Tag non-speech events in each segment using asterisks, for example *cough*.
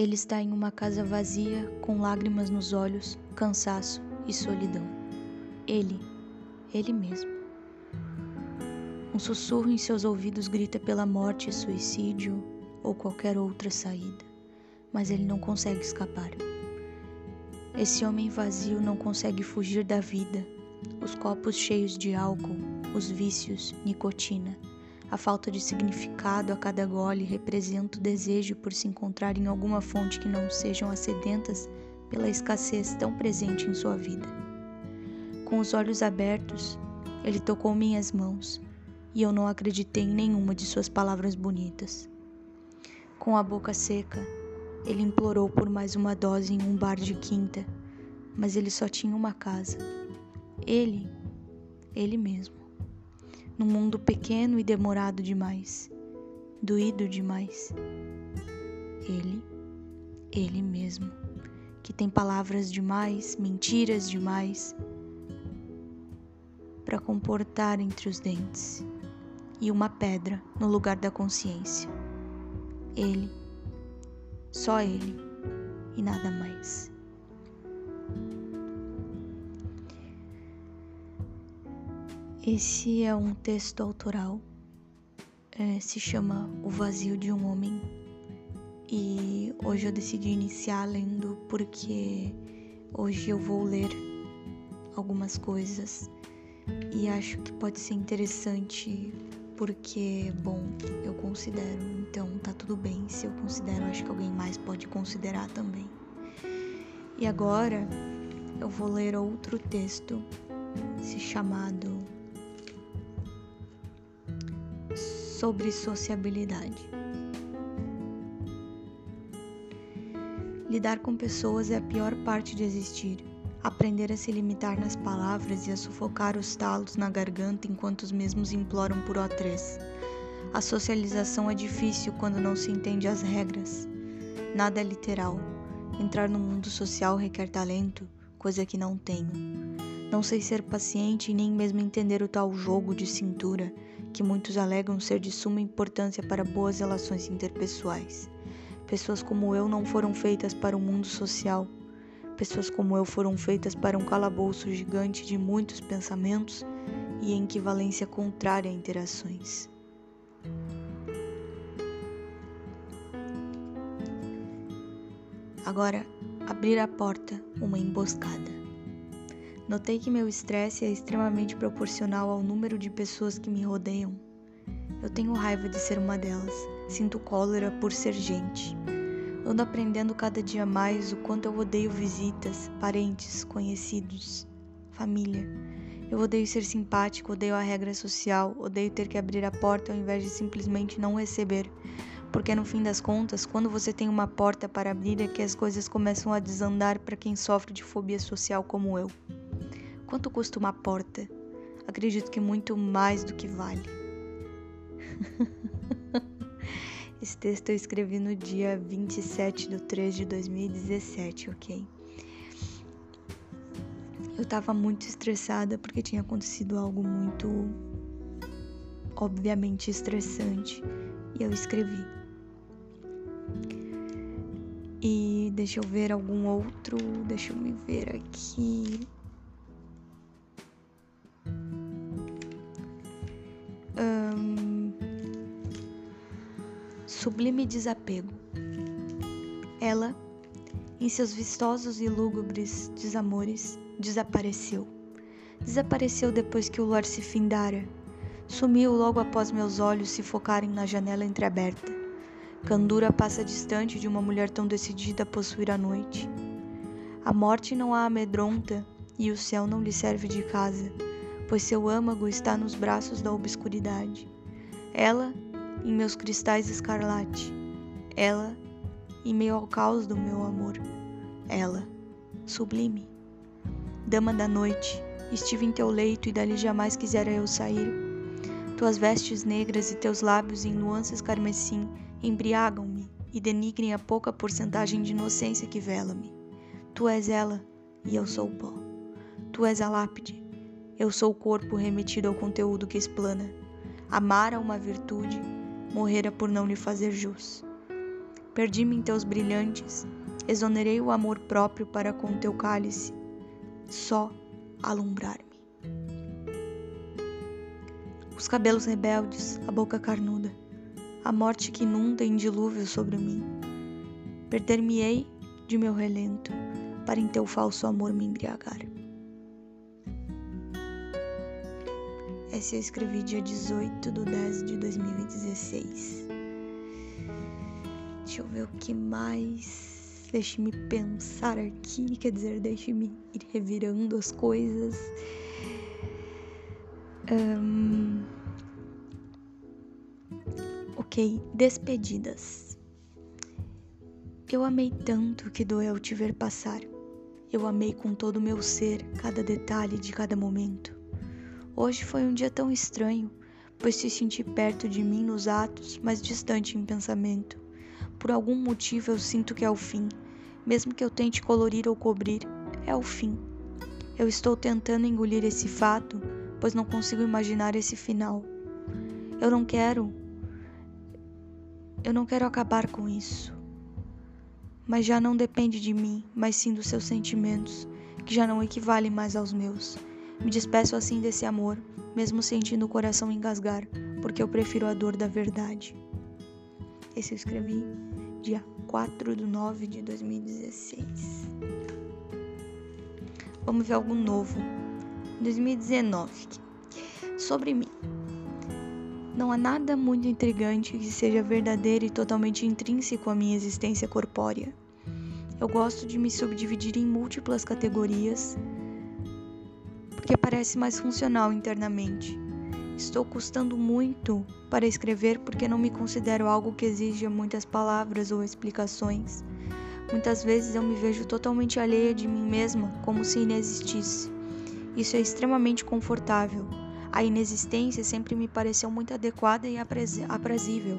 Ele está em uma casa vazia, com lágrimas nos olhos, cansaço e solidão. Ele, ele mesmo. Um sussurro em seus ouvidos grita pela morte, suicídio ou qualquer outra saída, mas ele não consegue escapar. Esse homem vazio não consegue fugir da vida, os copos cheios de álcool, os vícios, nicotina a falta de significado a cada gole representa o desejo por se encontrar em alguma fonte que não sejam as sedentas pela escassez tão presente em sua vida. Com os olhos abertos, ele tocou minhas mãos e eu não acreditei em nenhuma de suas palavras bonitas. Com a boca seca, ele implorou por mais uma dose em um bar de quinta, mas ele só tinha uma casa. Ele, ele mesmo num mundo pequeno e demorado demais, doído demais. Ele, ele mesmo, que tem palavras demais, mentiras demais para comportar entre os dentes e uma pedra no lugar da consciência. Ele, só ele e nada mais. Esse é um texto autoral, é, se chama O Vazio de um Homem, e hoje eu decidi iniciar lendo porque hoje eu vou ler algumas coisas e acho que pode ser interessante porque, bom, eu considero, então tá tudo bem se eu considero, acho que alguém mais pode considerar também. E agora eu vou ler outro texto se chamado sobre sociabilidade. Lidar com pessoas é a pior parte de existir. Aprender a se limitar nas palavras e a sufocar os talos na garganta enquanto os mesmos imploram por O3. A socialização é difícil quando não se entende as regras. Nada é literal. Entrar no mundo social requer talento, coisa que não tenho. Não sei ser paciente e nem mesmo entender o tal jogo de cintura que muitos alegam ser de suma importância para boas relações interpessoais. Pessoas como eu não foram feitas para o mundo social. Pessoas como eu foram feitas para um calabouço gigante de muitos pensamentos e equivalência contrária a interações. Agora, abrir a porta, uma emboscada. Notei que meu estresse é extremamente proporcional ao número de pessoas que me rodeiam. Eu tenho raiva de ser uma delas, sinto cólera por ser gente. Ando aprendendo cada dia mais o quanto eu odeio visitas, parentes, conhecidos, família. Eu odeio ser simpático, odeio a regra social, odeio ter que abrir a porta ao invés de simplesmente não receber. Porque no fim das contas, quando você tem uma porta para abrir é que as coisas começam a desandar para quem sofre de fobia social como eu. Quanto custa uma porta? Acredito que muito mais do que vale. *laughs* Esse texto eu escrevi no dia 27 de 3 de 2017, ok? Eu tava muito estressada porque tinha acontecido algo muito obviamente estressante e eu escrevi. E deixa eu ver algum outro, deixa eu me ver aqui. Sublime desapego. Ela, em seus vistosos e lúgubres desamores, desapareceu. Desapareceu depois que o luar se findara. Sumiu logo após meus olhos se focarem na janela entreaberta. Candura passa distante de uma mulher tão decidida a possuir a noite. A morte não a amedronta e o céu não lhe serve de casa, pois seu âmago está nos braços da obscuridade. Ela em meus cristais escarlate, ela em meio ao caos do meu amor, ela, sublime. Dama da noite, estive em teu leito e dali jamais quisera eu sair. Tuas vestes negras e teus lábios em nuances carmesim embriagam-me e denigrem a pouca porcentagem de inocência que vela-me. Tu és ela e eu sou o pó. Tu és a lápide, eu sou o corpo remetido ao conteúdo que explana. Amar a uma virtude morrera por não lhe fazer jus. perdi-me em teus brilhantes, exonerei o amor próprio para com teu cálice, só alumbrar-me. Os cabelos rebeldes, a boca carnuda, a morte que inunda em dilúvio sobre mim. Perder-me-ei de meu relento, para em teu falso amor me embriagar. Essa eu escrevi dia 18 de 10 de 2016. Deixa eu ver o que mais. Deixe-me pensar aqui, quer dizer, deixe-me ir revirando as coisas. Um... Ok, despedidas. Eu amei tanto que doeu te ver passar. Eu amei com todo o meu ser cada detalhe de cada momento. Hoje foi um dia tão estranho, pois te senti perto de mim nos atos, mas distante em pensamento. Por algum motivo eu sinto que é o fim. Mesmo que eu tente colorir ou cobrir, é o fim. Eu estou tentando engolir esse fato, pois não consigo imaginar esse final. Eu não quero. Eu não quero acabar com isso. Mas já não depende de mim, mas sim dos seus sentimentos, que já não equivalem mais aos meus. Me despeço assim desse amor, mesmo sentindo o coração engasgar, porque eu prefiro a dor da verdade. Esse eu escrevi dia 4 de 9 de 2016. Vamos ver algo novo. 2019. Sobre mim. Não há nada muito intrigante que seja verdadeiro e totalmente intrínseco à minha existência corpórea. Eu gosto de me subdividir em múltiplas categorias porque parece mais funcional internamente. Estou custando muito para escrever porque não me considero algo que exija muitas palavras ou explicações. Muitas vezes eu me vejo totalmente alheia de mim mesma, como se inexistisse. Isso é extremamente confortável. A inexistência sempre me pareceu muito adequada e aprazível.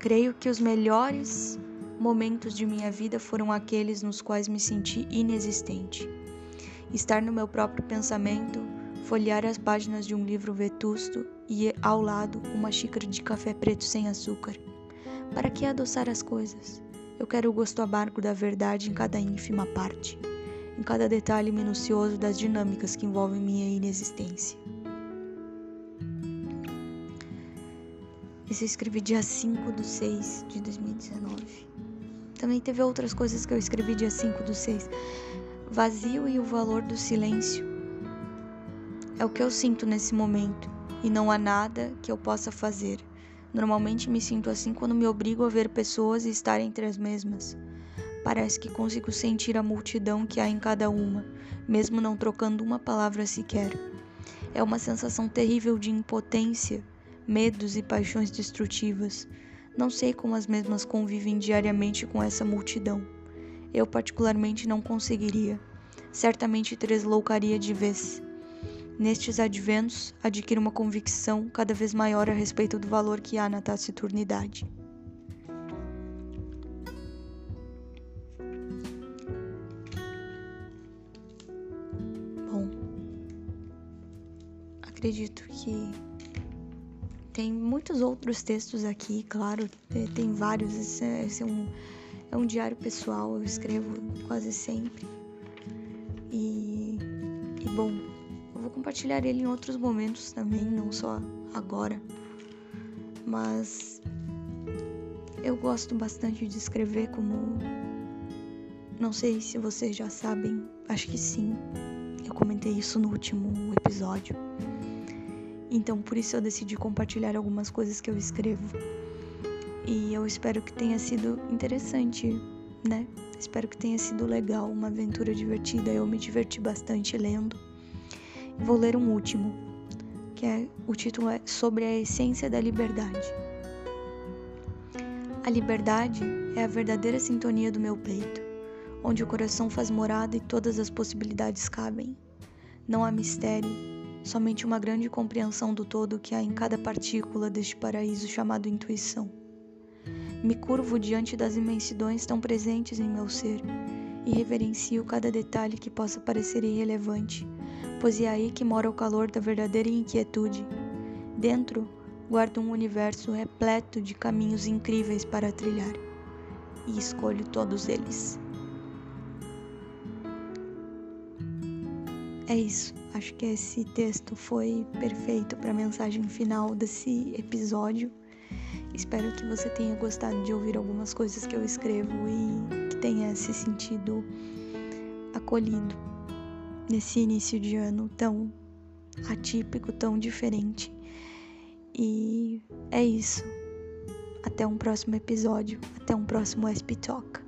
Creio que os melhores momentos de minha vida foram aqueles nos quais me senti inexistente. Estar no meu próprio pensamento, folhear as páginas de um livro vetusto e, ao lado, uma xícara de café preto sem açúcar. Para que adoçar as coisas? Eu quero o gosto amargo da verdade em cada ínfima parte, em cada detalhe minucioso das dinâmicas que envolvem minha inexistência. Isso eu escrevi dia 5 de 6 de 2019. Também teve outras coisas que eu escrevi dia 5 do 6. Vazio e o valor do silêncio é o que eu sinto nesse momento e não há nada que eu possa fazer. Normalmente me sinto assim quando me obrigo a ver pessoas e estar entre as mesmas. Parece que consigo sentir a multidão que há em cada uma, mesmo não trocando uma palavra sequer. É uma sensação terrível de impotência, medos e paixões destrutivas. Não sei como as mesmas convivem diariamente com essa multidão. Eu, particularmente, não conseguiria. Certamente tresloucaria de vez. Nestes adventos, adquiro uma convicção cada vez maior a respeito do valor que há na taciturnidade. Bom, acredito que tem muitos outros textos aqui, claro, tem vários. Esse é, esse é um, é um diário pessoal, eu escrevo quase sempre. E, e bom, compartilhar ele em outros momentos também, não só agora. Mas eu gosto bastante de escrever como não sei se vocês já sabem, acho que sim. Eu comentei isso no último episódio. Então, por isso eu decidi compartilhar algumas coisas que eu escrevo. E eu espero que tenha sido interessante, né? Espero que tenha sido legal, uma aventura divertida. Eu me diverti bastante lendo. Vou ler um último, que é o título é Sobre a essência da liberdade. A liberdade é a verdadeira sintonia do meu peito, onde o coração faz morada e todas as possibilidades cabem. Não há mistério, somente uma grande compreensão do todo que há em cada partícula deste paraíso chamado intuição. Me curvo diante das imensidões tão presentes em meu ser e reverencio cada detalhe que possa parecer irrelevante pois é aí que mora o calor da verdadeira inquietude. Dentro, guardo um universo repleto de caminhos incríveis para trilhar. e escolho todos eles. É isso. Acho que esse texto foi perfeito para a mensagem final desse episódio. Espero que você tenha gostado de ouvir algumas coisas que eu escrevo e que tenha se sentido acolhido nesse início de ano tão atípico, tão diferente. E é isso. Até um próximo episódio, até um próximo SP Talk.